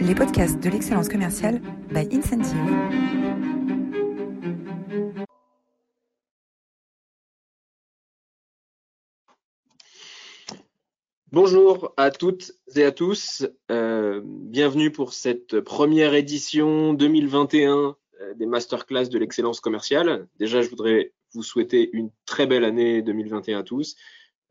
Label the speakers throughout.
Speaker 1: les podcasts de l'excellence commerciale by Incentive.
Speaker 2: Bonjour à toutes et à tous. Euh, bienvenue pour cette première édition 2021 euh, des masterclass de l'excellence commerciale. Déjà, je voudrais vous souhaiter une très belle année 2021 à tous.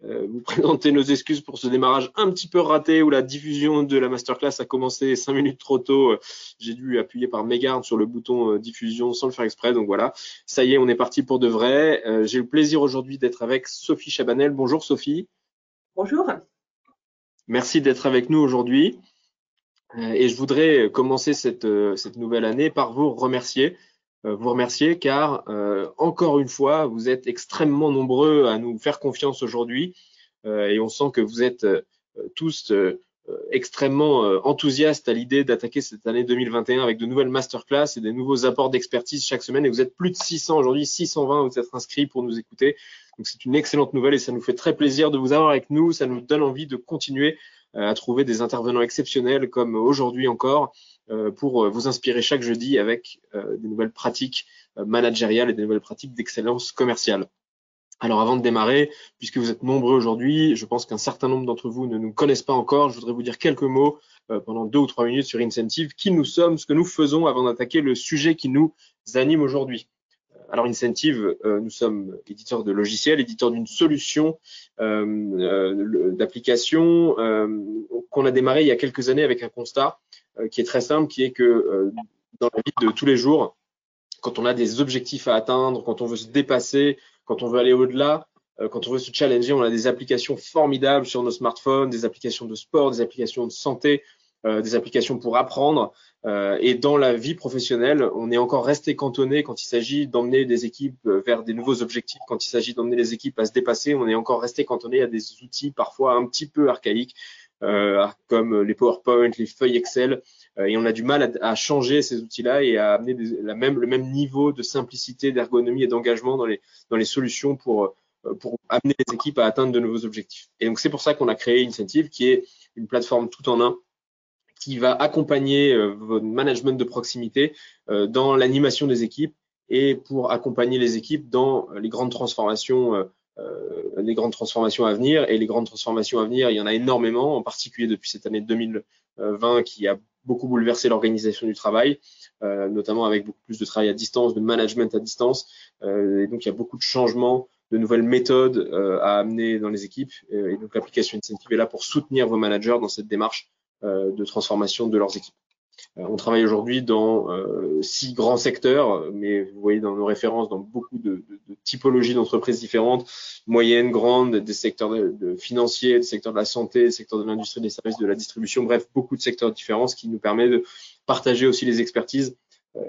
Speaker 2: Euh, vous présenter nos excuses pour ce démarrage un petit peu raté où la diffusion de la masterclass a commencé cinq minutes trop tôt. J'ai dû appuyer par mégarde sur le bouton diffusion sans le faire exprès. Donc voilà, ça y est, on est parti pour de vrai. J'ai le plaisir aujourd'hui d'être avec Sophie Chabanel. Bonjour Sophie.
Speaker 3: Bonjour.
Speaker 2: Merci d'être avec nous aujourd'hui. Euh, et je voudrais commencer cette, euh, cette, nouvelle année par vous remercier. Euh, vous remercier car, encore une fois, vous êtes extrêmement nombreux à nous faire confiance aujourd'hui. Et on sent que vous êtes tous extrêmement enthousiastes à l'idée d'attaquer cette année 2021 avec de nouvelles masterclass et des nouveaux apports d'expertise chaque semaine. Et vous êtes plus de 600 aujourd'hui, 620 vous êtes inscrits pour nous écouter. Donc c'est une excellente nouvelle et ça nous fait très plaisir de vous avoir avec nous. Ça nous donne envie de continuer euh, à trouver des intervenants exceptionnels comme aujourd'hui encore euh, pour euh, vous inspirer chaque jeudi avec des nouvelles pratiques managériales et des nouvelles pratiques d'excellence commerciale. Alors avant de démarrer, puisque vous êtes nombreux aujourd'hui, je pense qu'un certain nombre d'entre vous ne nous connaissent pas encore, je voudrais vous dire quelques mots pendant deux ou trois minutes sur Incentive, qui nous sommes, ce que nous faisons avant d'attaquer le sujet qui nous anime aujourd'hui. Alors Incentive, euh, nous sommes éditeurs de logiciels, éditeurs d'une solution euh, euh, d'application qu'on a démarré il y a quelques années avec un constat qui est très simple, qui est que dans la vie de tous les jours, quand on a des objectifs à atteindre, quand on veut se dépasser, quand on veut aller au-delà, quand on veut se challenger, on a des applications formidables sur nos smartphones, des applications de sport, des applications de santé, des applications pour apprendre. Euh, et dans la vie professionnelle, on est encore resté cantonné quand il s'agit d'emmener des équipes vers des nouveaux objectifs, quand il s'agit d'emmener les équipes à se dépasser, on est encore resté cantonné à des outils parfois un petit peu archaïques, euh, comme les PowerPoint, les feuilles Excel, euh, et on a du mal à, changer ces outils-là et à amener la même, le même niveau de simplicité, d'ergonomie et d'engagement dans les, dans les solutions pour, pour amener les équipes à atteindre de nouveaux objectifs. Et donc c'est pour ça qu'on a créé Incentive, qui est une plateforme tout en un qui va accompagner euh, votre management de proximité euh, dans l'animation des équipes et pour accompagner les équipes dans les grandes transformations euh, les grandes transformations à venir. Et les grandes transformations à venir, il y en a énormément, en particulier depuis cette année 2020 qui a beaucoup bouleversé l'organisation du travail, notamment avec beaucoup plus de travail à distance, de management à distance. et donc, il y a beaucoup de changements, de nouvelles méthodes à amener dans les équipes. et donc, l'application Incentive est là pour soutenir vos managers dans cette démarche euh, de transformation de leurs équipes. Euh, on travaille aujourd'hui dans euh, six grands secteurs, mais vous voyez dans nos références dans beaucoup de, typologies d'entreprises différentes, moyennes, grandes, des secteurs de, financiers, des secteurs de la santé, des secteurs de l'industrie, des services, de la distribution, bref, beaucoup de secteurs différents, ce qui nous permet de partager aussi les expertises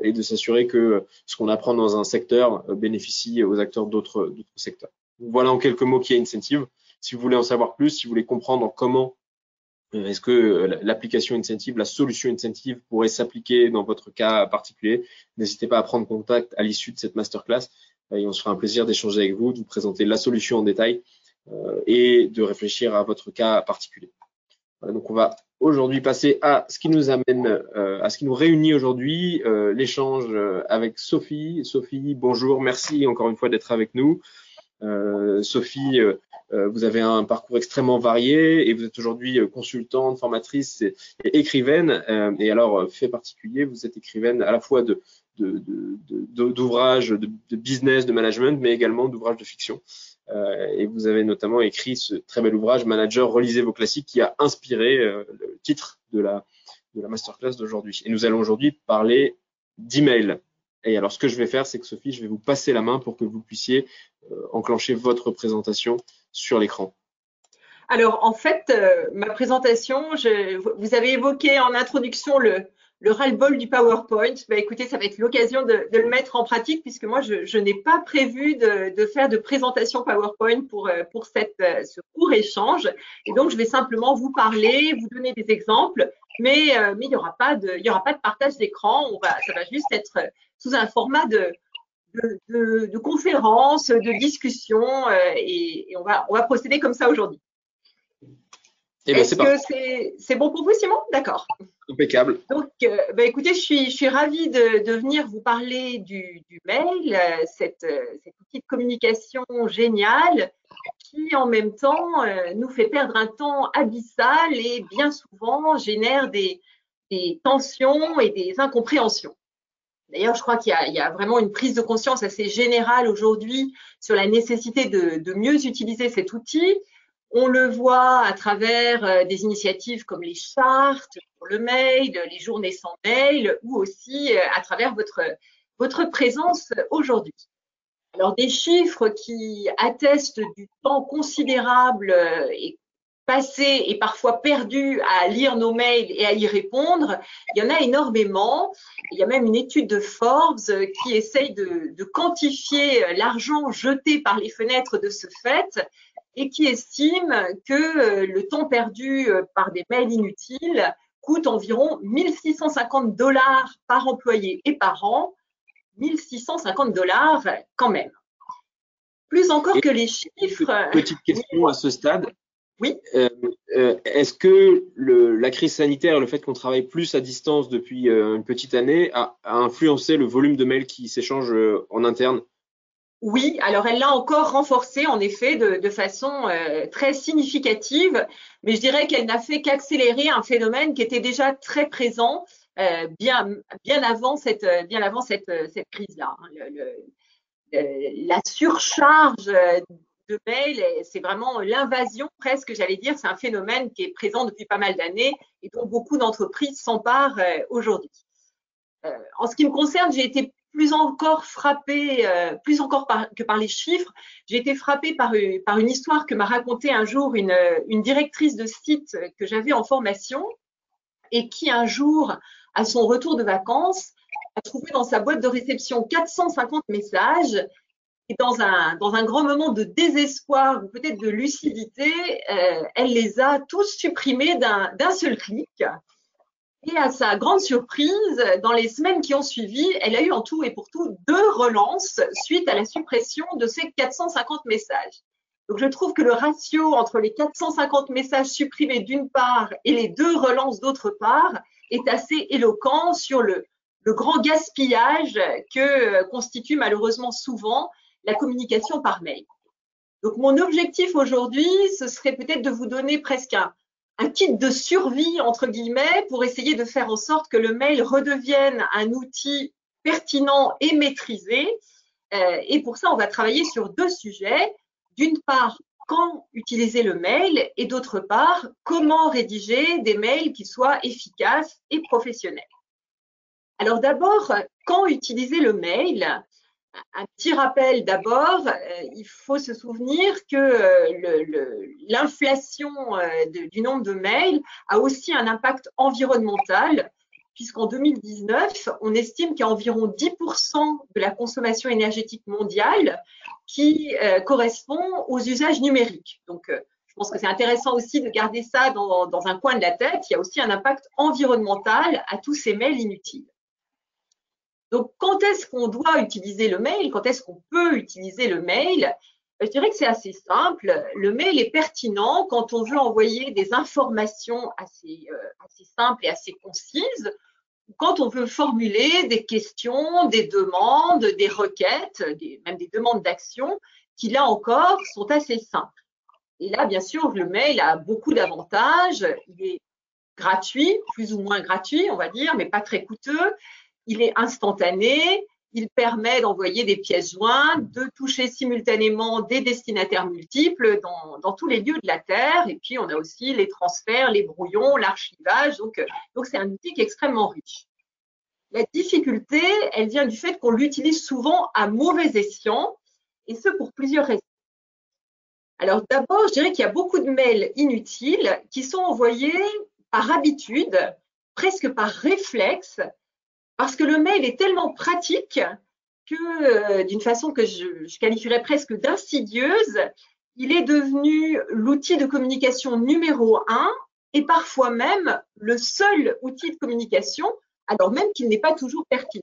Speaker 2: et de s'assurer que ce qu'on apprend dans un secteur bénéficie aux acteurs d'autres secteurs. Voilà en quelques mots qui est Incentive. Si vous voulez en savoir plus, si vous voulez comprendre comment est-ce que euh, l'application incentive, la solution incentive pourrait s'appliquer dans votre cas particulier? N'hésitez pas à prendre contact à l'issue de cette masterclass et on se fera un plaisir d'échanger avec vous, de vous présenter la solution en détail euh, et de réfléchir à votre cas particulier. donc on va aujourd'hui passer à ce qui nous amène, euh, à ce qui nous réunit aujourd'hui, l'échange avec Sophie. Sophie, bonjour, merci encore une fois d'être avec nous. Euh, Sophie, euh, euh, vous avez un parcours extrêmement varié et vous êtes aujourd'hui consultante, formatrice et, écrivaine. et alors, fait particulier, vous êtes écrivaine à la fois de d'ouvrages de, de, business, de management, mais également d'ouvrages de fiction. Euh, et vous avez notamment écrit ce très bel ouvrage, Manager, relisez vos classiques, qui a inspiré le titre de la, de la masterclass d'aujourd'hui. Et nous allons aujourd'hui parler d'email. Et alors, ce que je vais faire, c'est que Sophie, je vais vous passer la main pour que vous puissiez euh, enclencher votre présentation sur l'écran.
Speaker 3: Alors, en fait, euh, ma présentation, vous avez évoqué en introduction le, le ras-le-bol du PowerPoint. Bah, écoutez, ça va être l'occasion de, de, le mettre en pratique puisque moi, je, je n'ai pas prévu de, de, faire de présentation PowerPoint pour, euh, pour cette, ce court échange. Et donc, je vais simplement vous parler, vous donner des exemples, mais, mais il n'y aura, pas de, il y aura pas de partage d'écran. On va, ça va juste être sous un format de, de, de, conférences, de discussions, euh, et, on, va, on va procéder comme ça aujourd'hui. Eh ben, Est-ce que c'est bon pour vous, Simon? D'accord.
Speaker 2: Impeccable.
Speaker 3: Donc, euh, bah, écoutez, je suis, je suis ravie de, de venir vous parler du, du mail, euh, cette, euh, cette outil de communication géniale qui, en même temps, nous fait perdre un temps abyssal et bien souvent génère des, des tensions et des incompréhensions. D'ailleurs, je crois qu'il y, y, a vraiment une prise de conscience assez générale aujourd'hui sur la nécessité de, de mieux utiliser cet outil on le voit à travers euh, des initiatives comme les chartes pour le mail, les journées sans mail ou aussi euh, à travers votre, votre présence aujourd'hui. Alors des chiffres qui attestent du temps considérable euh, passé et parfois perdu à lire nos mails et à y répondre, il y en a énormément. Il y a même une étude de Forbes qui essaye de quantifier l'argent jeté par les fenêtres de ce fait et qui estime que euh, le temps perdu euh, par des mails inutiles coûte environ 1650 dollars par employé et par an. 1650 dollars quand même. Plus encore que les chiffres.
Speaker 2: Petite question à ce stade.
Speaker 3: Oui.
Speaker 2: Euh, est-ce que le, la crise sanitaire et le fait qu'on travaille plus à distance depuis une petite année a, a, influencé le volume de mails qui s'échangent en interne?
Speaker 3: Oui, alors elle l'a encore renforcé en effet de, façon euh, très significative, mais je dirais qu'elle n'a fait qu'accélérer un phénomène qui était déjà très présent euh, bien, bien avant cette, bien avant cette, cette crise-là. Hein. la surcharge de mails, c'est vraiment l'invasion presque, j'allais dire, c'est un phénomène qui est présent depuis pas mal d'années et dont beaucoup d'entreprises s'emparent euh, aujourd'hui. en ce qui me concerne, j'ai été plus encore frappée, euh, plus encore que par les chiffres, j'ai été frappée par, par une histoire que m'a racontée un jour une, une directrice de site que j'avais en formation et qui un jour, à son retour de vacances, a trouvé dans sa boîte de réception 450 messages et dans un, dans un grand moment de désespoir ou peut-être de lucidité, euh, elle les a tous supprimés d'un seul clic. Et à sa grande surprise, dans les semaines qui ont suivi, elle a eu en tout et pour tout deux relances suite à la suppression de ces 450 messages. Donc je trouve que le ratio entre les 450 messages supprimés d'une part et les deux relances d'autre part est assez éloquent sur le, le grand gaspillage que constitue malheureusement souvent la communication par mail. Donc mon objectif aujourd'hui, ce serait peut-être de vous donner presque un, un kit de survie, entre guillemets, pour essayer de faire en sorte que le mail redevienne un outil pertinent et maîtrisé. Euh, et pour ça, on va travailler sur deux sujets. D'une part, quand utiliser le mail et d'autre part, comment rédiger des mails qui soient efficaces et professionnels. Alors d'abord, quand utiliser le mail un petit rappel d'abord, euh, il faut se souvenir que euh, l'inflation euh, du nombre de mails a aussi un impact environnemental, puisqu'en 2019, on estime qu'il y a environ 10% de la consommation énergétique mondiale qui correspond aux usages numériques. Donc, je pense que c'est intéressant aussi de garder ça dans, dans un coin de la tête. Il y a aussi un impact environnemental à tous ces mails inutiles. Donc, quand est-ce qu'on doit utiliser le mail? Quand est-ce qu'on peut utiliser le mail? Euh, Je dirais que c'est assez simple. Le mail est pertinent quand on veut envoyer des informations assez, euh, assez simples et assez concises, quand on veut formuler des questions, des demandes, des requêtes, même des demandes d'action, qui là encore sont assez simples. Et là, bien sûr, le mail a beaucoup d'avantages. Il est gratuit, plus ou moins gratuit, on va dire, mais pas très coûteux il est instantané, il permet d'envoyer des pièces jointes, de toucher simultanément des destinataires multiples dans, tous les lieux de la Terre. Et puis, on a aussi les transferts, les brouillons, l'archivage. Donc, donc c'est un outil extrêmement riche. La difficulté, elle vient du fait qu'on l'utilise souvent à mauvais escient, et ce pour plusieurs raisons. Alors d'abord, je dirais qu'il y a beaucoup de mails inutiles qui sont envoyés par habitude, presque par réflexe, parce que le mail est tellement pratique que, euh, d'une façon que je, qualifierais presque d'insidieuse, il est devenu l'outil de communication numéro un et parfois même le seul outil de communication, alors même qu'il n'est pas toujours pertinent.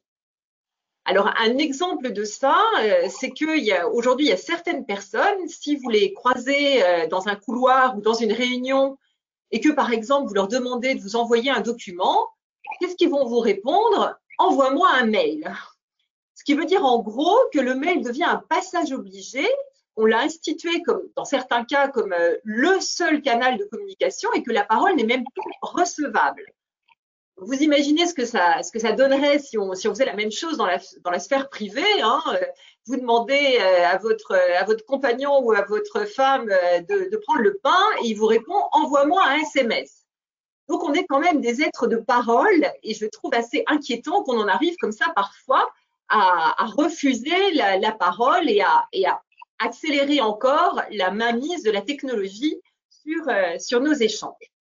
Speaker 3: Alors, un exemple de ça, euh, c'est qu'aujourd'hui, il y a certaines personnes, si vous les croisez euh, dans un couloir ou dans une réunion et que par exemple vous leur demandez de vous envoyer un document, qu'est-ce qu'ils vont vous répondre? Envoie-moi un mail. Ce qui veut dire en gros que le mail devient un passage obligé. On l'a institué comme, dans certains cas comme euh, le seul canal de communication et que la parole n'est même plus recevable. Vous imaginez ce que ça, ce que ça donnerait si on, si on faisait la même chose dans la, dans la sphère privée. Hein vous demandez euh, à votre, à votre compagnon ou à votre femme euh, de, de prendre le pain et il vous répond envoie-moi un SMS. Donc on est quand même des êtres de parole et je trouve assez inquiétant qu'on en arrive comme ça parfois à, refuser la, parole et à, accélérer encore la mainmise de la technologie sur, euh, sur nos échanges.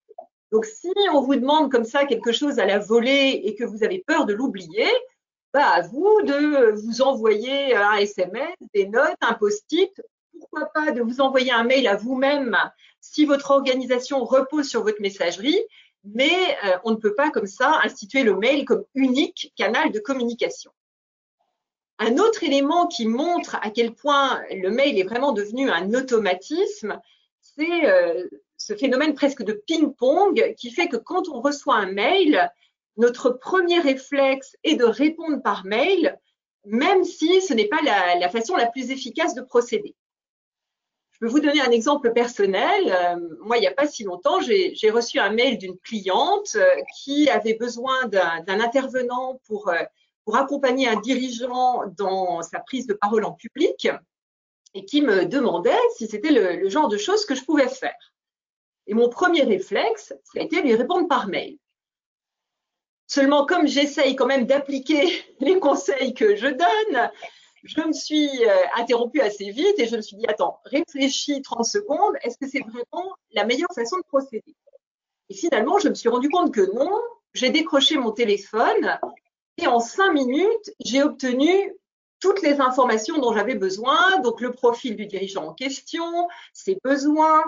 Speaker 3: Donc si on vous demande comme ça quelque chose à la volée et que vous avez peur de l'oublier, bah, à vous de vous envoyer un SMS, des notes, un post-it. Pourquoi pas de vous envoyer un mail à vous-même si votre organisation repose sur votre messagerie, mais euh, on ne peut pas comme ça instituer le mail comme unique canal de communication. Un autre élément qui montre à quel point le mail est vraiment devenu un automatisme, c'est euh, ce phénomène presque de ping-pong qui fait que quand on reçoit un mail, notre premier réflexe est de répondre par mail, même si ce n'est pas la, façon la plus efficace de procéder. Je peux vous donner un exemple personnel. Euh, moi, il n'y a pas si longtemps, j'ai reçu un mail d'une cliente euh, qui avait besoin d'un intervenant pour, euh, pour accompagner un dirigeant dans sa prise de parole en public et qui me demandait si c'était le, le genre de choses que je pouvais faire. Et mon premier réflexe, ça a été lui répondre par mail. Seulement, comme j'essaye quand même d'appliquer les conseils que je donne, je me suis euh, interrompue assez vite et je me suis dit, attends, réfléchis 30 secondes, est-ce que c'est vraiment la meilleure façon de procéder? Et finalement, je me suis rendu compte que non, j'ai décroché mon téléphone et en cinq minutes, j'ai obtenu toutes les informations dont j'avais besoin, donc le profil du dirigeant en question, ses besoins,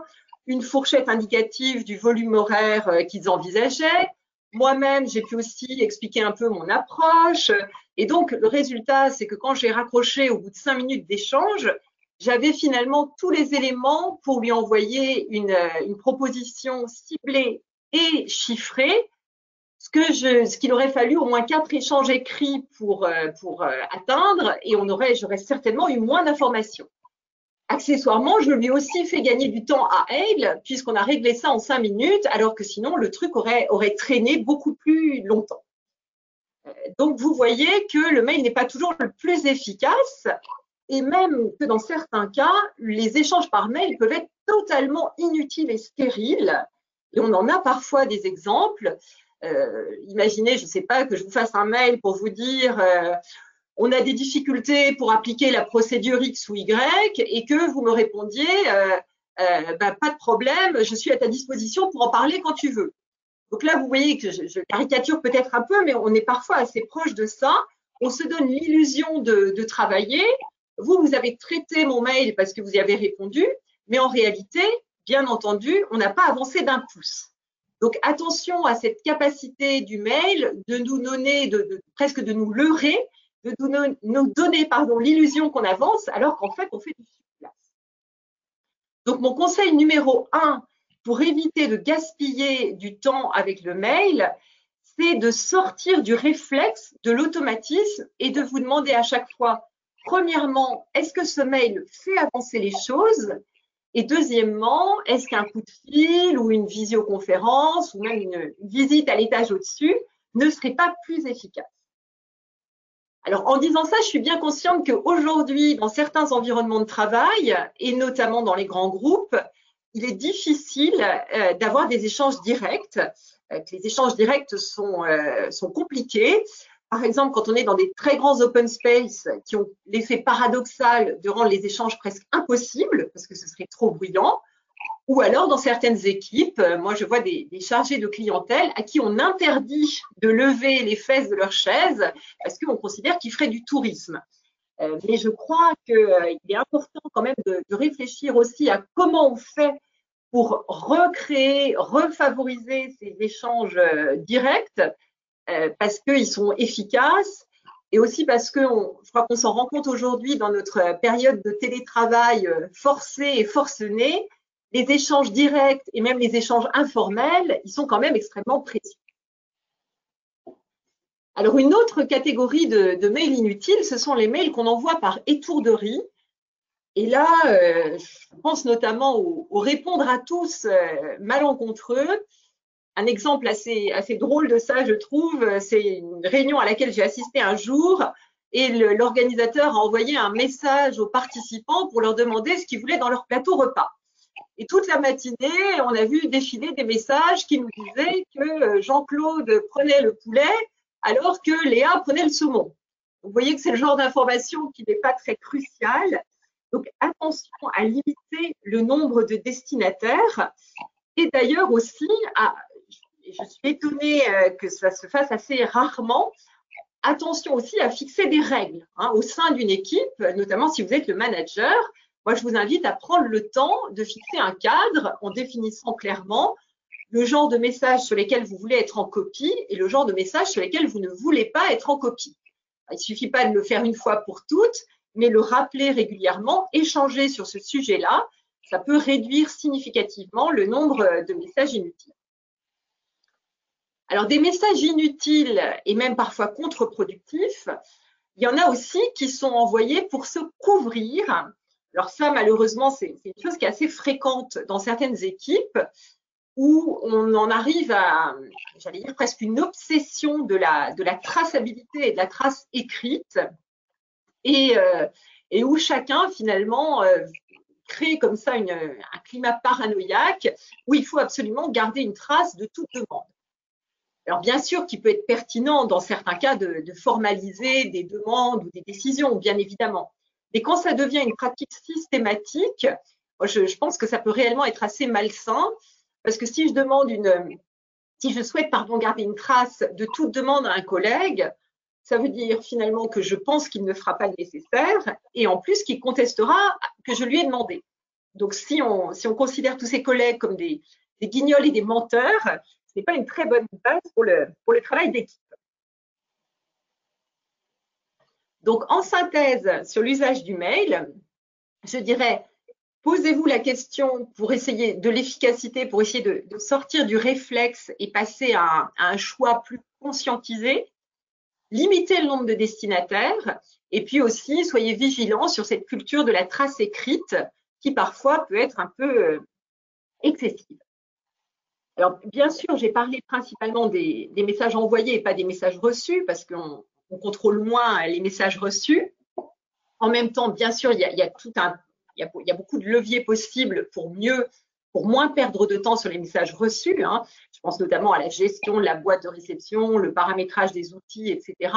Speaker 3: une fourchette indicative du volume horaire euh, qu'ils envisageaient, moi-même, j'ai pu aussi expliquer un peu mon approche. Et donc, le résultat, c'est que quand j'ai raccroché au bout de cinq minutes d'échange, j'avais finalement tous les éléments pour lui envoyer une, une proposition ciblée et chiffrée, ce qu'il aurait fallu au moins quatre échanges écrits pour, euh, euh, atteindre, et j'aurais certainement eu moins d'informations. Accessoirement, je lui ai aussi fait gagner du temps à elle, puisqu'on a réglé ça en cinq minutes, alors que sinon, le truc aurait traîné beaucoup plus longtemps. Euh, donc, vous voyez que le mail n'est pas toujours le plus efficace, et même que dans certains cas, les échanges par mail peuvent être totalement inutiles et stériles. Et on en a parfois des exemples. Euh, imaginez, je ne sais pas, que je vous fasse un mail pour vous dire euh, on a des difficultés pour appliquer la procédure X ou Y et que vous me répondiez, bah, pas de problème, je suis à ta disposition pour en parler quand tu veux. Donc là, vous voyez que je, caricature peut-être un peu, mais on est parfois assez proche de ça. On se donne l'illusion de, travailler. Vous, vous avez traité mon mail parce que vous y avez répondu, mais en réalité, bien entendu, on n'a pas avancé d'un pouce. Donc attention à cette capacité du mail de nous donner, de, presque de nous leurrer de nous donner pardon, l'illusion qu'on avance alors qu'en fait, on fait du surplace. Donc, mon conseil numéro un pour éviter de gaspiller du temps avec le mail, c'est de sortir du réflexe, de l'automatisme et de vous demander à chaque fois, premièrement, est-ce que ce mail fait avancer les choses? Et deuxièmement, est-ce qu'un coup de fil ou une visioconférence ou même une visite à l'étage au-dessus ne serait pas plus efficace? Alors, en disant ça, je suis bien consciente qu'aujourd'hui, dans certains environnements de travail, et notamment dans les grands groupes, il est difficile euh, d'avoir des échanges directs, euh, les échanges directs sont, euh, sont compliqués. Par exemple, quand on est dans des très grands open space qui ont l'effet paradoxal de rendre les échanges presque impossibles, parce que ce serait trop bruyant, ou alors, dans certaines équipes, moi, je vois des, chargés de clientèle à qui on interdit de lever les fesses de leur chaise parce qu'on considère qu'ils feraient du tourisme. Euh, mais je crois qu'il euh, est important quand même de, réfléchir aussi à comment on fait pour recréer, refavoriser ces échanges directs parce qu'ils sont efficaces et aussi parce que je crois qu'on s'en rend compte aujourd'hui dans notre période de télétravail forcé et forcené les échanges directs et même les échanges informels, ils sont quand même extrêmement précieux. Alors, une autre catégorie de, mails inutiles, ce sont les mails qu'on envoie par étourderie. Et là, euh, je pense notamment au, répondre à tous euh, malencontreux. Un exemple assez, drôle de ça, je trouve, c'est une réunion à laquelle j'ai assisté un jour et l'organisateur a envoyé un message aux participants pour leur demander ce qu'ils voulaient dans leur plateau repas. Et toute la matinée, on a vu défiler des messages qui nous disaient que euh, Jean-Claude prenait le poulet alors que Léa prenait le saumon. Vous voyez que c'est le genre d'information qui n'est pas très crucial. Donc attention à limiter le nombre de destinataires et d'ailleurs aussi, à, je suis étonnée euh, que ça se fasse assez rarement, attention aussi à fixer des règles hein, au sein d'une équipe, notamment si vous êtes le manager. Moi, je vous invite à prendre le temps de fixer un cadre en définissant clairement le genre de messages sur lesquels vous voulez être en copie et le genre de messages sur lesquels vous ne voulez pas être en copie. Il ne suffit pas de le faire une fois pour toutes, mais le rappeler régulièrement, échanger sur ce sujet-là, ça peut réduire significativement le nombre de messages inutiles. Alors, des messages inutiles et même parfois contre-productifs, il y en a aussi qui sont envoyés pour se couvrir. Alors ça, malheureusement, c'est une chose qui est assez fréquente dans certaines équipes où on en arrive à, j'allais dire, presque une obsession de la, de la traçabilité et de la trace écrite et, euh, où chacun, finalement, euh, crée comme ça un climat paranoïaque où il faut absolument garder une trace de toute demande. Alors bien sûr qu'il peut être pertinent dans certains cas de, formaliser des demandes ou des décisions, bien évidemment. Mais quand ça devient une pratique systématique, je, pense que ça peut réellement être assez malsain parce que si je demande une, si je souhaite pardon garder une trace de toute demande à un collègue, ça veut dire finalement que je pense qu'il ne fera pas le nécessaire et en plus qu'il contestera que je lui ai demandé. Donc si on, si on considère tous ces collègues comme des, des guignols et des menteurs, ce n'est pas une très bonne base pour le, pour le travail d'équipe. Donc, en synthèse sur l'usage du mail, je dirais, posez-vous la question pour essayer de l'efficacité, pour essayer de, sortir du réflexe et passer à un, choix plus conscientisé. Limitez le nombre de destinataires et puis aussi soyez vigilants sur cette culture de la trace écrite qui parfois peut être un peu euh, excessive. Alors, bien sûr, j'ai parlé principalement des, messages envoyés et pas des messages reçus parce qu'on contrôle moins les messages reçus. En même temps, bien sûr, il y a, tout un, il y a, beaucoup de leviers possibles pour moins perdre de temps sur les messages reçus. Hein. Je pense notamment à la gestion de la boîte de réception, le paramétrage des outils, etc.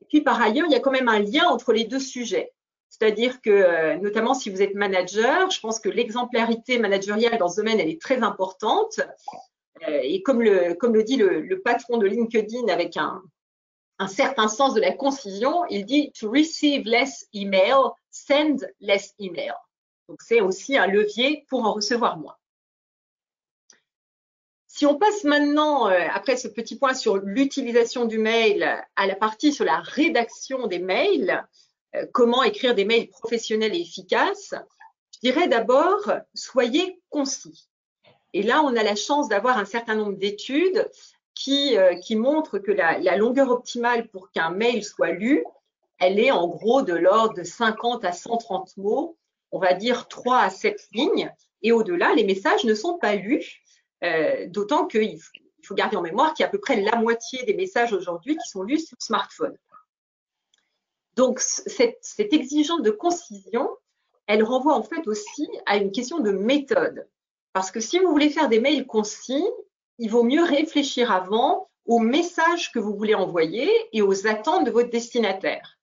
Speaker 3: Et puis, par ailleurs, il y a quand même un lien entre les deux sujets. C'est-à-dire que, euh, notamment si vous êtes manager, je pense que l'exemplarité managériale dans ce domaine, elle est très importante. Euh, et comme le, dit le, patron de LinkedIn avec un, certain sens de la concision, il dit to receive less email, send less email. Donc c'est aussi un levier pour en recevoir moins. Si on passe maintenant, euh, après ce petit point sur l'utilisation du mail, à la partie sur la rédaction des mails, euh, comment écrire des mails professionnels et efficaces, je dirais d'abord, soyez concis. Et là, on a la chance d'avoir un certain nombre d'études qui, euh, qui montrent que la, la longueur optimale pour qu'un mail soit lu, elle est en gros de l'ordre de 50 à 130 mots, on va dire 3 à 7 lignes. Et au-delà, les messages ne sont pas lus, euh, d'autant qu'il faut, garder en mémoire qu'il y a à peu près la moitié des messages aujourd'hui qui sont lus sur smartphone. Donc, cette, exigence de concision, elle renvoie en fait aussi à une question de méthode. Parce que si vous voulez faire des mails concis, il vaut mieux réfléchir avant aux messages que vous voulez envoyer et aux attentes de votre destinataire.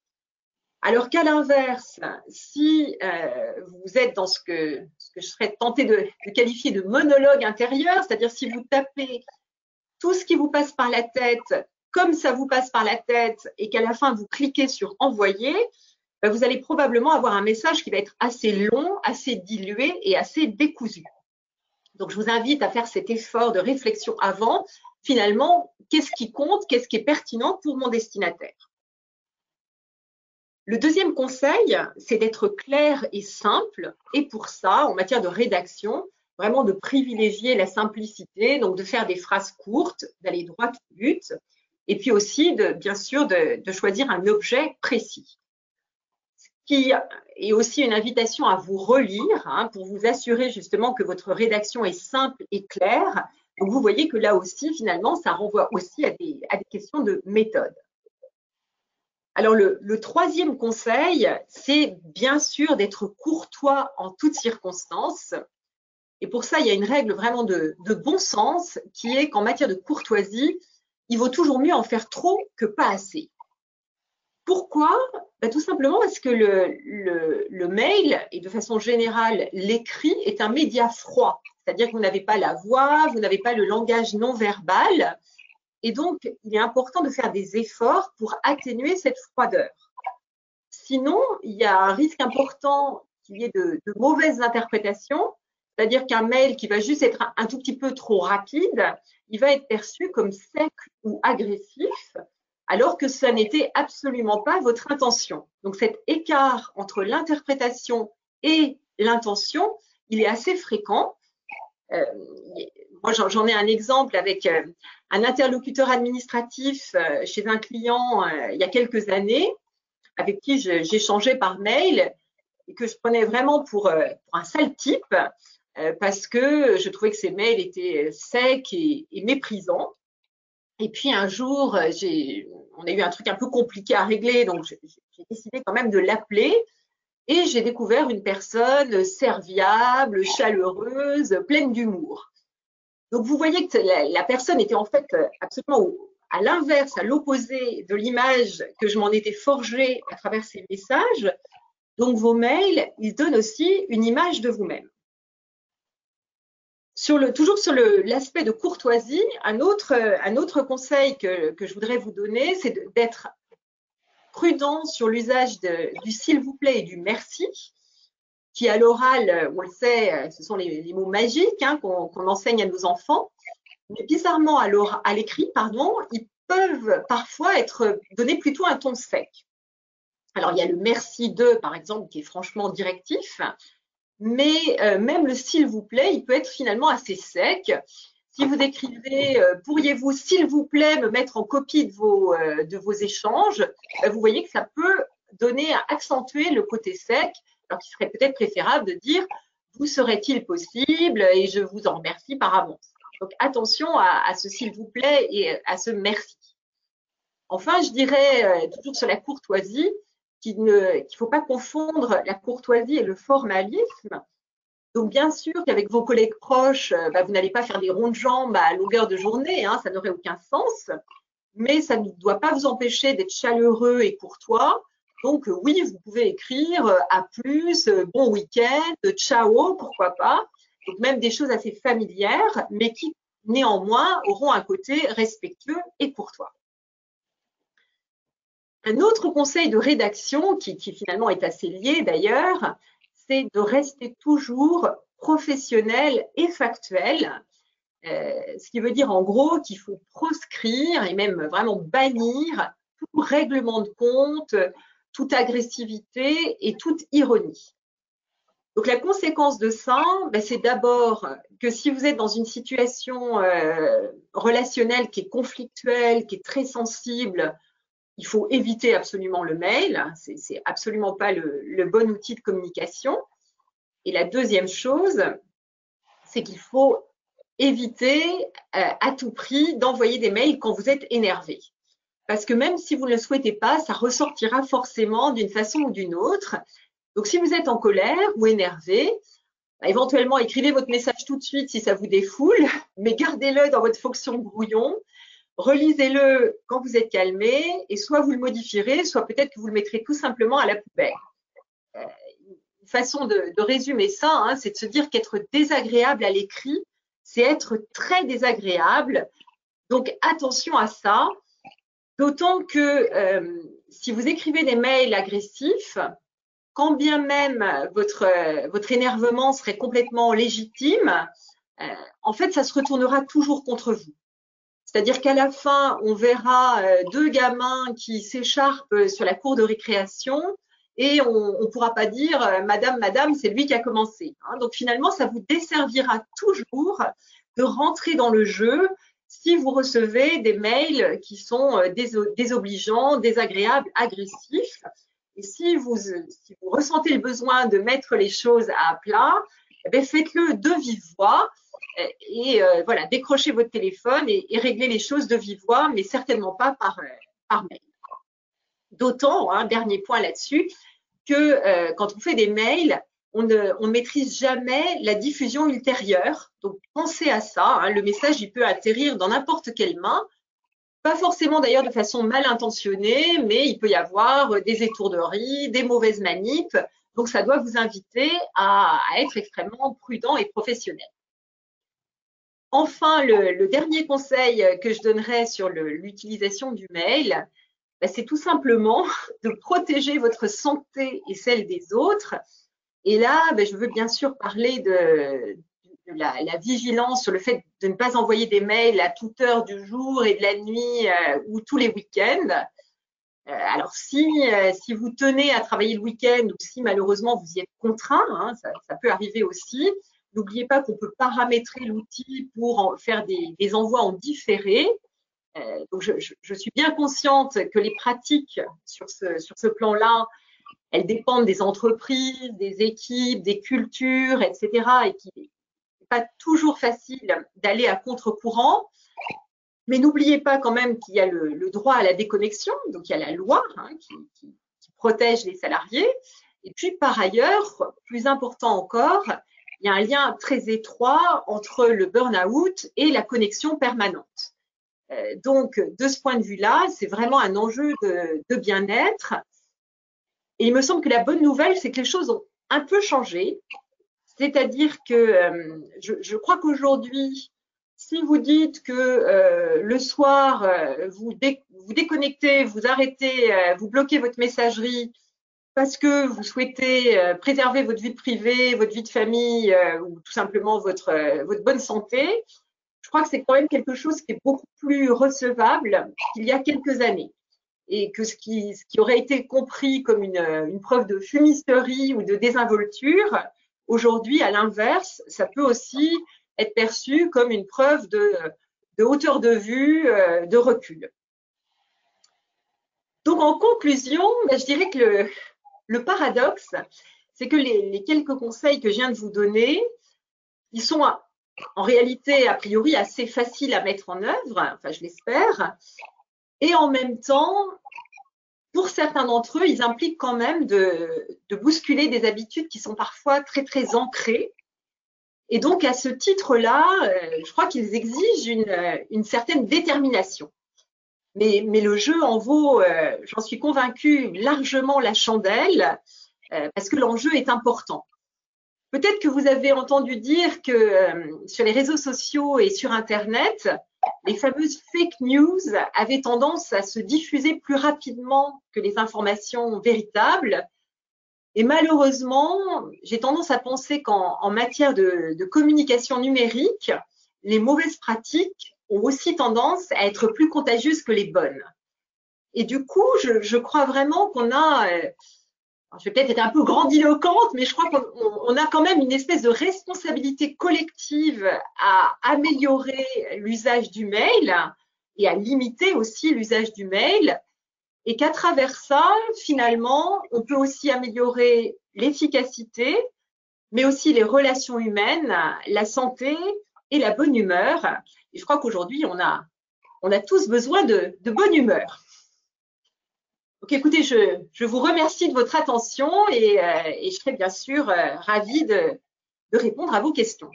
Speaker 3: Alors qu'à l'inverse, si euh, vous êtes dans ce que, je serais tenté de, qualifier de monologue intérieur, c'est-à-dire si vous tapez tout ce qui vous passe par la tête comme ça vous passe par la tête et qu'à la fin vous cliquez sur envoyer, bah, vous allez probablement avoir un message qui va être assez long, assez dilué et assez décousu. Donc, je vous invite à faire cet effort de réflexion avant. Finalement, qu'est-ce qui compte, qu'est-ce qui est pertinent pour mon destinataire? Le deuxième conseil, c'est d'être clair et simple. Et pour ça, en matière de rédaction, vraiment de privilégier la simplicité, donc de faire des phrases courtes, d'aller droit au but, et puis aussi, bien sûr, de, choisir un objet précis. Ce qui est aussi une invitation à vous relire hein, pour vous assurer justement que votre rédaction est simple et claire. Donc vous voyez que là aussi, finalement, ça renvoie aussi à des questions de méthode. Alors le, le troisième conseil, c'est bien sûr d'être courtois en toutes circonstances. Et pour ça, il y a une règle vraiment de, bon sens qui est qu'en matière de courtoisie, il vaut toujours mieux en faire trop que pas assez. Pourquoi? Ben, Tout simplement parce que le, mail, et de façon générale l'écrit, est un média froid. C'est-à-dire que vous n'avez pas la voix, vous n'avez pas le langage non verbal. Et donc, il est important de faire des efforts pour atténuer cette froideur. Sinon, il y a un risque important qu'il y ait de mauvaises interprétations c'est-à-dire qu'un mail qui va juste être un, tout petit peu trop rapide, il va être perçu comme sec ou agressif, alors que ça n'était absolument pas votre intention. Donc cet écart entre l'interprétation et l'intention, il est assez fréquent. Euh, moi, j'en ai un exemple avec euh, un interlocuteur administratif euh, chez un client il y a quelques années, avec qui j'échangeais par mail et que je prenais vraiment pour, un sale type. Parce que je trouvais que ces mails étaient secs et, méprisants. Et puis un jour, on a eu un truc un peu compliqué à régler, donc j'ai décidé quand même de l'appeler. Et j'ai découvert une personne serviable, chaleureuse, pleine d'humour. Donc vous voyez que la, personne était en fait absolument à l'inverse, à l'opposé de l'image que je m'en étais forgée à travers ces messages. Donc vos mails, ils donnent aussi une image de vous-même toujours sur l'aspect de courtoisie, un autre, un autre conseil que, que, je voudrais vous donner, c'est d'être prudent sur l'usage du s'il vous plaît et du merci, qui à l'oral, on le sait, ce sont les, mots magiques hein, qu'on enseigne à nos enfants. Mais bizarrement, à l'écrit, pardon, ils peuvent parfois être donnés plutôt un ton sec. Alors, il y a le merci de, par exemple, qui est franchement directif, mais euh, même le s'il vous plaît, il peut être finalement assez sec. Si vous écrivez euh, pourriez-vous s'il vous plaît me mettre en copie de vos, euh, échanges, vous voyez que ça peut donner, accentuer le côté sec, alors qu'il serait peut-être préférable de dire vous serait-il possible et je vous en remercie par avance. Donc attention à ce s'il vous plaît et à ce merci. Enfin, je dirais toujours sur la courtoisie, qu'il ne faut pas confondre la courtoisie et le formalisme. Donc, bien sûr qu'avec vos collègues proches, euh, bah, vous n'allez pas faire des ronds de jambes à longueur de journée, hein, ça n'aurait aucun sens, mais ça ne doit pas vous empêcher d'être chaleureux et courtois. Donc, oui, vous pouvez écrire euh, à plus, euh, bon week-end, ciao, pourquoi pas. Donc, même des choses assez familières, mais qui néanmoins auront un côté respectueux et courtois. Un autre conseil de rédaction, qui, finalement est assez lié d'ailleurs, c'est de rester toujours professionnel et factuel. Euh, ce qui veut dire en gros qu'il faut proscrire et même vraiment bannir tout règlement de compte, toute agressivité et toute ironie. Donc la conséquence de ça, ben, c'est d'abord que si vous êtes dans une situation euh, relationnelle qui est conflictuelle, qui est très sensible, il faut éviter absolument le mail. C'est absolument pas le, bon outil de communication. Et la deuxième chose, c'est qu'il faut éviter euh, à tout prix d'envoyer des mails quand vous êtes énervé. Parce que même si vous ne le souhaitez pas, ça ressortira forcément d'une façon ou d'une autre. Donc si vous êtes en colère ou énervé, bah, éventuellement écrivez votre message tout de suite si ça vous défoule, mais gardez-le dans votre fonction brouillon relisez-le quand vous êtes calmé et soit vous le modifierez, soit peut-être que vous le mettrez tout simplement à la poubelle. Euh, une façon de, résumer ça, hein, c'est de se dire qu'être désagréable à l'écrit, c'est être très désagréable. Donc attention à ça, d'autant que euh, si vous écrivez des mails agressifs, quand bien même votre, votre énervement serait complètement légitime, euh, en fait, ça se retournera toujours contre vous. C'est-à-dire qu'à la fin, on verra deux gamins qui s'écharpent sur la cour de récréation et on ne pourra pas dire Madame, Madame, c'est lui qui a commencé. Hein. Donc finalement, ça vous desservira toujours de rentrer dans le jeu si vous recevez des mails qui sont euh, désobligeants, désagréables, agressifs. Et si vous, si vous ressentez le besoin de mettre les choses à plat, eh faites-le de vive voix et euh, voilà, décrochez votre téléphone et, réglez les choses de vive voix, mais certainement pas par, euh, mail. D'autant, hein, dernier point là-dessus, que quand on fait des mails, on ne, maîtrise jamais la diffusion ultérieure. Donc, pensez à ça. Hein. Le message, il peut atterrir dans n'importe quelle main. Pas forcément d'ailleurs de façon mal intentionnée, mais il peut y avoir des étourderies, des mauvaises manips. Donc, ça doit vous inviter à, être extrêmement prudent et professionnel. Enfin, le, dernier conseil que je donnerais sur l'utilisation du mail, ben, c'est tout simplement de protéger votre santé et celle des autres et là, ben, je veux bien sûr parler de, la, vigilance sur le fait de ne pas envoyer des mails à toute heure du jour et de la nuit euh, ou tous les week-ends. Euh, alors, si, euh, si vous tenez à travailler le week-end ou si malheureusement vous y êtes contraint, hein, ça, peut arriver aussi, n'oubliez pas qu'on peut paramétrer l'outil pour faire des, envois en différé. donc, je, suis bien consciente que les pratiques sur ce, plan-là elles dépendent des entreprises, des équipes, des cultures, etc. Et qui n'est pas toujours facile d'aller à contre-courant. Mais n'oubliez pas quand même qu'il y a le, droit à la déconnexion, donc il y a la loi hein, qui, protège les salariés. Et puis par ailleurs, plus important encore, il y a un lien très étroit entre le burn-out et la connexion permanente. Euh, donc, de ce point de vue-là, c'est vraiment un enjeu de bien-être et il me semble que la bonne nouvelle, c'est que les choses ont un peu changé. C'est-à-dire que euh, je, crois qu'aujourd'hui, si vous dites que euh, le soir, vous, vous, déconnectez, vous arrêtez, vous bloquez votre messagerie parce que vous souhaitez préserver votre vie privée, votre vie de famille ou tout simplement votre, votre bonne santé, je crois que c'est quand même quelque chose qui est beaucoup plus recevable qu'il y a quelques années et que ce qui, ce qui aurait été compris comme une, une, preuve de fumisterie ou de désinvolture, aujourd'hui, à l'inverse, ça peut aussi être perçu comme une preuve de, de hauteur de vue, euh, de recul. Donc, en conclusion, ben, je dirais que le, le paradoxe, c'est que les, quelques conseils que je viens de vous donner, ils sont en réalité, a priori, assez faciles à mettre en œuvre, enfin, je l'espère, et en même temps, pour certains d'entre eux, ils impliquent quand même de, bousculer des habitudes qui sont parfois très, très ancrées. Et donc, à ce titre-là, euh, je crois qu'ils exigent une, certaine détermination. Mais, le jeu en vaut, euh, j'en suis convaincue, largement la chandelle, euh, parce que l'enjeu est important. Peut-être que vous avez entendu dire que sur les réseaux sociaux et sur Internet, les fameuses fake news avaient tendance à se diffuser plus rapidement que les informations véritables. Et malheureusement, j'ai tendance à penser qu'en matière de, communication numérique, les mauvaises pratiques ont aussi tendance à être plus contagieuses que les bonnes. Et du coup, je crois vraiment qu'on a euh, je vais peut-être être un peu grandiloquente, mais je crois qu'on a quand même une espèce de responsabilité collective à améliorer l'usage du mail et à limiter aussi l'usage du mail. Et qu'à travers ça, finalement, on peut aussi améliorer l'efficacité, mais aussi les relations humaines, la santé et la bonne humeur. Et je crois qu'aujourd'hui, on a, tous besoin de, de bonne humeur. Donc écoutez, je, vous remercie de votre attention et, euh, je serai bien sûr euh, ravie de, répondre à vos questions.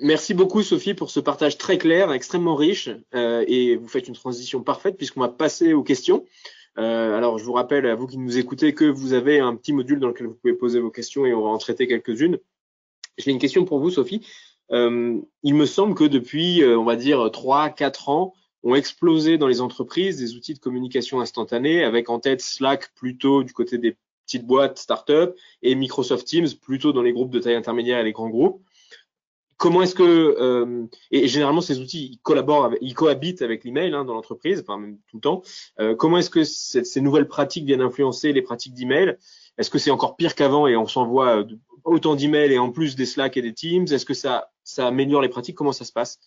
Speaker 2: Merci beaucoup Sophie pour ce partage très clair, extrêmement riche euh, et vous faites une transition parfaite puisqu'on va passer aux questions. alors je vous rappelle à vous qui nous écoutez que vous avez un petit module dans lequel vous pouvez poser vos questions et on va en traiter quelques-unes. J'ai une question pour vous Sophie. Il me semble que depuis, on va dire, 3-4 ans, ont explosé dans les entreprises des outils de communication instantanée, avec en tête Slack plutôt du côté des petites boîtes start-up et Microsoft Teams plutôt dans les groupes de taille intermédiaire et les grands groupes. comment est-ce que et généralement ces outils ils collaborent, ils cohabitent avec l'email hein, dans l'entreprise, enfin même tout le temps. comment est-ce que ces nouvelles pratiques viennent influencer les pratiques d'email? Est-ce que c'est encore pire qu'avant et on s'envoie autant d'emails et en plus des Slack et des Teams Est-ce que ça améliore les pratiques? Comment ça se passe?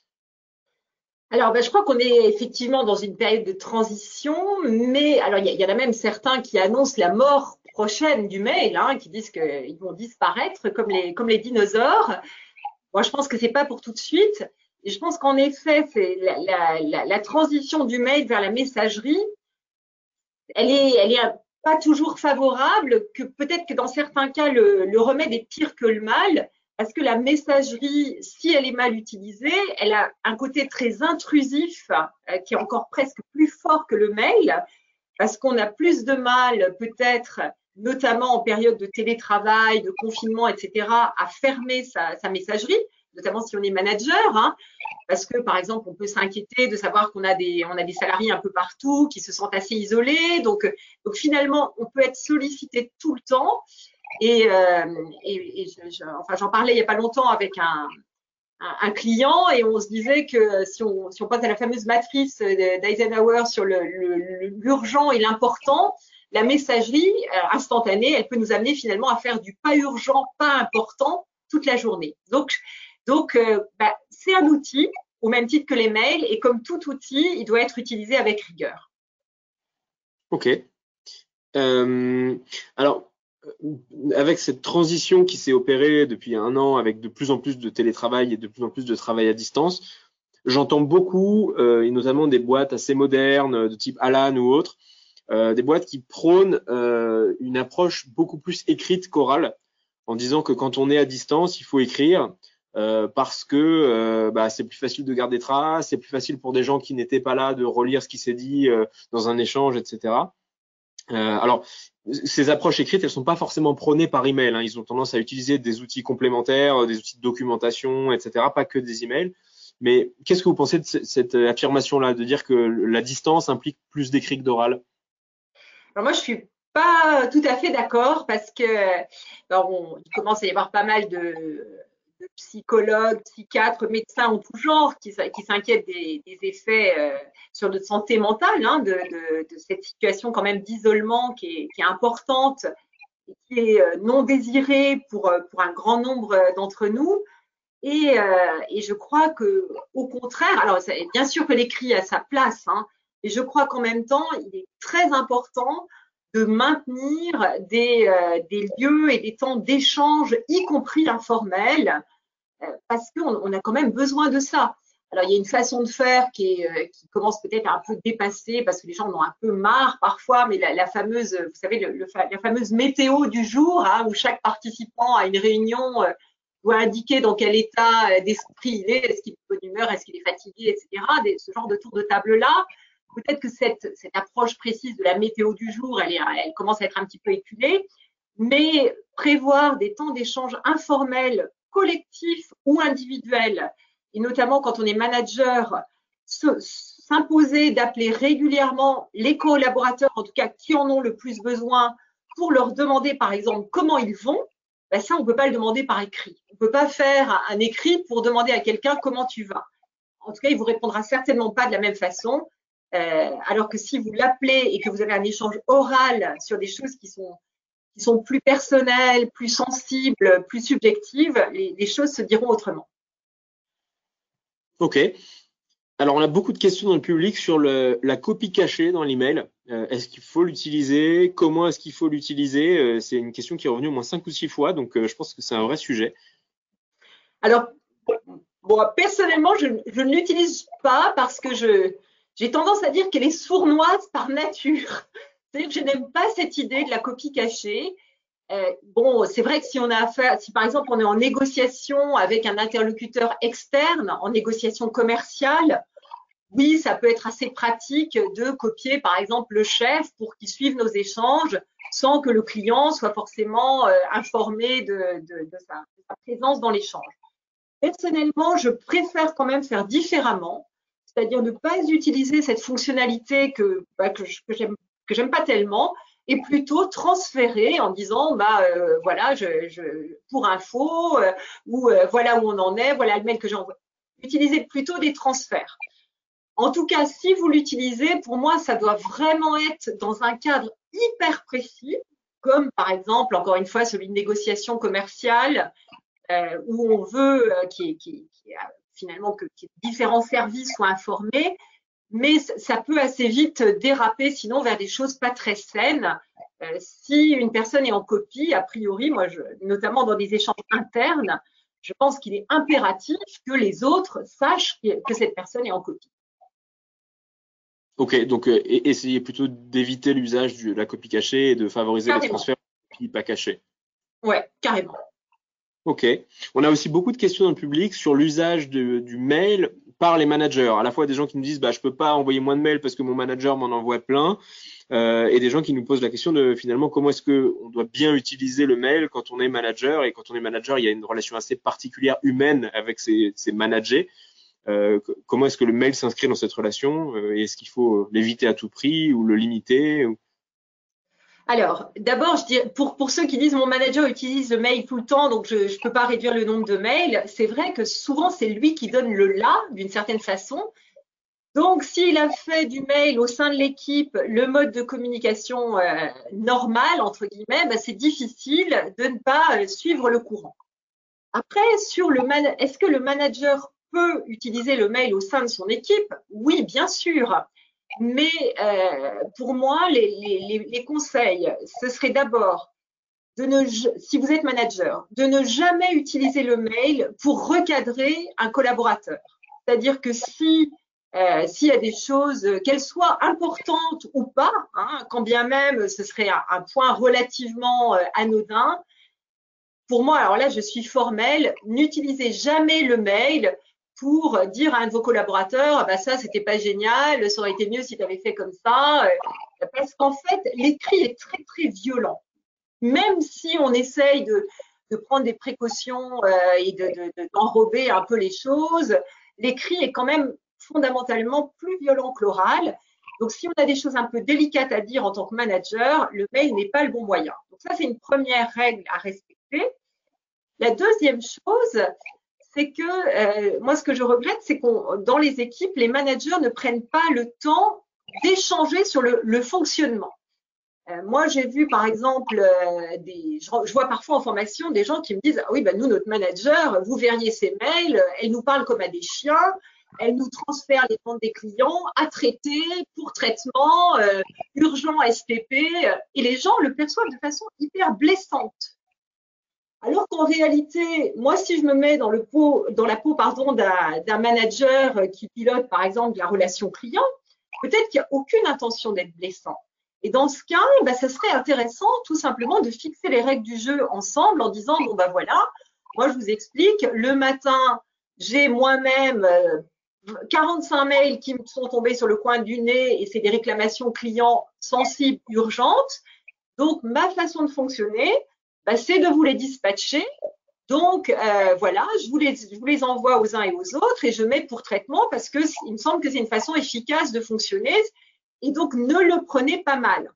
Speaker 3: Alors, ben, je crois qu'on est effectivement dans une période de transition, mais alors il y, en a même certains qui annoncent la mort prochaine du mail, hein, qui disent qu'ils vont disparaître comme les, dinosaures. Moi, je pense que c'est pas pour tout de suite. Je pense qu'en effet, c'est la, transition du mail vers la messagerie, elle est, elle est pas toujours favorable, que peut-être que dans certains cas, le, remède est pire que le mal. Parce que la messagerie, si elle est mal utilisée, elle a un côté très intrusif euh, qui est encore presque plus fort que le mail, parce qu'on a plus de mal peut-être, notamment en période de télétravail, de confinement, etc., à fermer sa, messagerie, notamment si on est manager, hein, parce que par exemple, on peut s'inquiéter de savoir qu'on a des, on a des salariés un peu partout qui se sentent assez isolés, donc, donc finalement, on peut être sollicité tout le temps. Et, euh, enfin, j'en parlais il n'y a pas longtemps avec un, client et on se disait que si on, si on passe à la fameuse matrice d'Eisenhower sur l'urgent et l'important, la messagerie euh, instantanée, elle peut nous amener finalement à faire du pas urgent, pas important toute la journée. Donc, donc euh, bah, c'est un outil au même titre que les mails et comme tout outil, il doit être utilisé avec rigueur.
Speaker 2: Ok. Euh, alors, avec cette transition qui s'est opérée depuis un an, avec de plus en plus de télétravail et de plus en plus de travail à distance, j'entends beaucoup, euh, et notamment des boîtes assez modernes, de type Alan ou autres, euh, des boîtes qui prônent euh, une approche beaucoup plus écrite qu'orale, en disant que quand on est à distance, il faut écrire. Parce que bah, c'est plus facile de garder traces, c'est plus facile pour des gens qui n'étaient pas là de relire ce qui s'est dit dans un échange, etc. alors, ces approches écrites, elles sont pas forcément prônées par email. Hein. Ils ont tendance à utiliser des outils complémentaires, des outils de documentation, etc., pas que des emails. Mais qu'est-ce que vous pensez de cette affirmation-là, de dire que la distance implique plus d'écrit que d'oral?
Speaker 3: Moi, je suis pas tout à fait d'accord parce que il commence à y avoir pas mal de psychologues, psychiatres, médecins en tout genre qui, s'inquiètent des, effets euh, sur notre santé mentale, hein, de, cette situation quand même d'isolement qui est, importante et qui est euh, non désirée pour, euh, pour un grand nombre d'entre nous. Et, je crois que, au contraire, alors bien sûr que l'écrit a sa place, hein, mais je crois qu'en même temps, il est très important de maintenir des, des lieux et des temps d'échange, y compris informels, euh, parce qu'on on a quand même besoin de ça. Alors, il y a une façon de faire euh, qui commence peut-être à un peu dépasser parce que les gens en ont un peu marre parfois, mais la, fameuse, vous savez, la fameuse météo du jour, hein, où chaque participant à une réunion euh, doit indiquer dans quel état d'esprit il est, est-ce qu'il est de bonne humeur, est-ce qu'il est fatigué, etc. ce genre de tour de table-là, peut-être que cette, cette, approche précise de la météo du jour, elle, est, elle commence à être un petit peu éculée, mais prévoir des temps d'échange informels collectif ou individuel, et notamment quand on est manager, s'imposer d'appeler régulièrement les collaborateurs, en tout cas qui en ont le plus besoin, pour leur demander par exemple comment ils vont, ben ça on ne peut pas le demander par écrit. On ne peut pas faire un écrit pour demander à quelqu'un comment tu vas. En tout cas, il vous répondra certainement pas de la même façon. Euh, alors que si vous l'appelez et que vous avez un échange oral sur des choses qui sont qui sont plus personnelles, plus sensibles, plus subjectives, les, choses se diront autrement.
Speaker 2: Ok. Alors, on a beaucoup de questions dans le public sur la copie cachée dans l'email. Euh, est-ce qu'il faut l'utiliser? Comment est-ce qu'il faut l'utiliser? Euh, C'est une question qui est revenue au moins cinq ou six fois, donc euh, je pense que c'est un vrai sujet.
Speaker 3: Alors, bon, personnellement, je, je ne l'utilise pas parce que j'ai tendance à dire qu'elle est sournoise par nature je n'aime pas cette idée de la copie cachée. Euh, bon, c'est vrai que si on a affaire, si par exemple on est en négociation avec un interlocuteur externe, en négociation commerciale, oui, ça peut être assez pratique de copier par exemple le chef pour qu'il suive nos échanges sans que le client soit forcément euh, informé de, sa, présence dans l'échange. Personnellement, je préfère quand même faire différemment, c'est-à-dire ne pas utiliser cette fonctionnalité que, bah, que j'aime que j'aime pas tellement, et plutôt transférer en disant bah euh, voilà je, je, pour info euh, ou euh, voilà où on en est voilà le mail que j'envoie. Utilisez plutôt des transferts. En tout cas si vous l'utilisez pour moi ça doit vraiment être dans un cadre hyper précis comme par exemple encore une fois celui de négociation commerciale où on veut qui finalement que, que différents services soient informés mais ça peut assez vite déraper sinon vers des choses pas très saines. Euh, si une personne est en copie, a priori, moi, je, notamment dans des échanges internes, je pense qu'il est impératif que les autres sachent que cette personne est en copie.
Speaker 2: Ok, donc euh, essayez plutôt d'éviter l'usage de la copie cachée et de favoriser les transferts de copies pas cachées.
Speaker 3: Ouais, carrément.
Speaker 2: Ok. On a aussi beaucoup de questions dans le public sur l'usage du mail par les managers. À la fois des gens qui nous disent bah je peux pas envoyer moins de mails parce que mon manager m'en envoie plein, euh, et des gens qui nous posent la question de finalement comment est-ce que on doit bien utiliser le mail quand on est manager? Et quand on est manager il y a une relation assez particulière humaine avec ses, managers. Euh, comment est-ce que le mail s'inscrit dans cette relation? Euh, Est-ce qu'il faut l'éviter à tout prix ou le limiter
Speaker 3: alors, d'abord, pour, pour ceux qui disent mon manager utilise le mail tout le temps, donc je ne peux pas réduire le nombre de mails, c'est vrai que souvent c'est lui qui donne le là d'une certaine façon. Donc, s'il a fait du mail au sein de l'équipe le mode de communication euh, normal, entre guillemets, bah, c'est difficile de ne pas euh, suivre le courant. Après, sur le est-ce que le manager peut utiliser le mail au sein de son équipe? Oui, bien sûr. Mais euh, pour moi, les, conseils, ce serait d'abord si vous êtes manager, de ne jamais utiliser le mail pour recadrer un collaborateur. C'est-à-dire que si euh, s'il y a des choses, qu'elles soient importantes ou pas, hein, quand bien même ce serait un, point relativement euh, anodin, pour moi, alors là, je suis formelle, n'utilisez jamais le mail pour dire à un de vos collaborateurs, ah bah ça, c'était pas génial, ça aurait été mieux si tu avais fait comme ça. Euh, parce qu'en fait, l'écrit est très, très violent. Même si on essaye de, de prendre des précautions euh, et d'enrober de, de, un peu les choses, l'écrit est quand même fondamentalement plus violent que l'oral. Donc, si on a des choses un peu délicates à dire en tant que manager, le mail n'est pas le bon moyen. Donc, ça, c'est une première règle à respecter. La deuxième chose, c'est que euh, moi, ce que je regrette, c'est qu'on dans les équipes, les managers ne prennent pas le temps d'échanger sur le, fonctionnement. Euh, moi, j'ai vu par exemple euh, je, vois parfois en formation des gens qui me disent ah oui, ben nous, notre manager, vous verriez ses mails, elle nous parle comme à des chiens, elle nous transfère les demandes des clients à traiter pour traitement urgent SPP, et les gens le perçoivent de façon hyper blessante. Alors qu'en réalité, moi, si je me mets dans, le pot, dans la peau pardon, d'un manager qui pilote, par exemple, la relation client, peut-être qu'il n'y a aucune intention d'être blessant. Et dans ce cas, bah, ça serait intéressant tout simplement de fixer les règles du jeu ensemble en disant, bon, bah voilà, moi, je vous explique, le matin, j'ai moi-même 45 euh, mails qui me sont tombés sur le coin du nez et c'est des réclamations clients sensibles, urgentes. Donc, ma façon de fonctionner, bah, c'est de vous les dispatcher. Donc euh, voilà, je vous, les, je vous les envoie aux uns et aux autres et je mets pour traitement parce que il me semble que c'est une façon efficace de fonctionner. Et donc ne le prenez pas mal.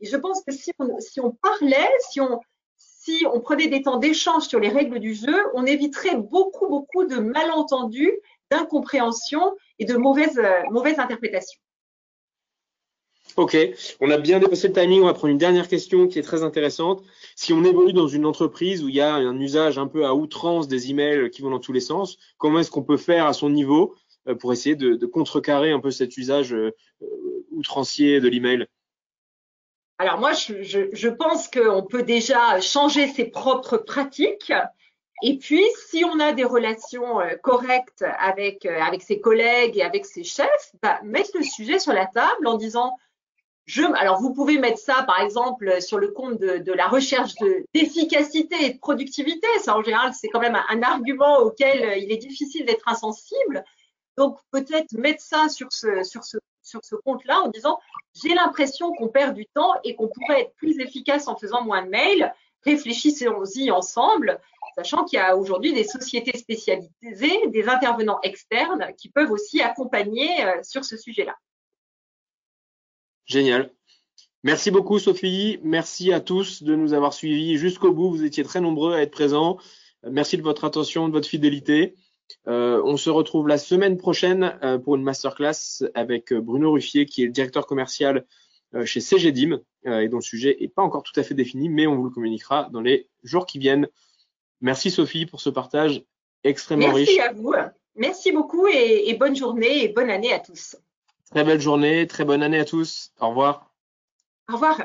Speaker 3: Et je pense que si on, si on parlait, si on, si on prenait des temps d'échange sur les règles du jeu, on éviterait beaucoup, beaucoup de malentendus, d'incompréhensions et de mauvaises, euh, mauvaises interprétations.
Speaker 2: Ok, on a bien dépassé le timing. On va prendre une dernière question qui est très intéressante. Si on évolue dans une entreprise où il y a un usage un peu à outrance des emails qui vont dans tous les sens, comment est-ce qu'on peut faire à son niveau euh, pour essayer de, contrecarrer un peu cet usage euh, outrancier de l'email?
Speaker 3: Alors moi, je, pense qu'on peut déjà changer ses propres pratiques. Et puis, si on a des relations euh, correctes avec, avec ses collègues et avec ses chefs, bah, mettre le sujet sur la table en disant alors, vous pouvez mettre ça, par exemple, sur le compte de, la recherche d'efficacité et de productivité. Ça, en général, c'est quand même un, argument auquel euh, il est difficile d'être insensible. Donc, peut-être mettre ça sur ce, compte-là en disant, j'ai l'impression qu'on perd du temps et qu'on pourrait être plus efficace en faisant moins de mails. Réfléchissons-y ensemble, sachant qu'il y a aujourd'hui des sociétés spécialisées, des intervenants externes qui peuvent aussi accompagner euh, sur ce sujet-là.
Speaker 2: Génial. Merci beaucoup Sophie, merci à tous de nous avoir suivis jusqu'au bout, vous étiez très nombreux à être présents. Merci de votre attention, de votre fidélité. Euh, on se retrouve la semaine prochaine euh, pour une masterclass avec Bruno Ruffier qui est le directeur commercial euh, chez CGDIM et dont le sujet n'est pas encore tout à fait défini, mais on vous le communiquera dans les jours qui viennent. Merci Sophie pour ce partage extrêmement riche.
Speaker 3: Merci à vous. Merci beaucoup et, et bonne journée et bonne année à tous.
Speaker 2: Très belle journée, très bonne année à tous. Au revoir.
Speaker 3: Au revoir.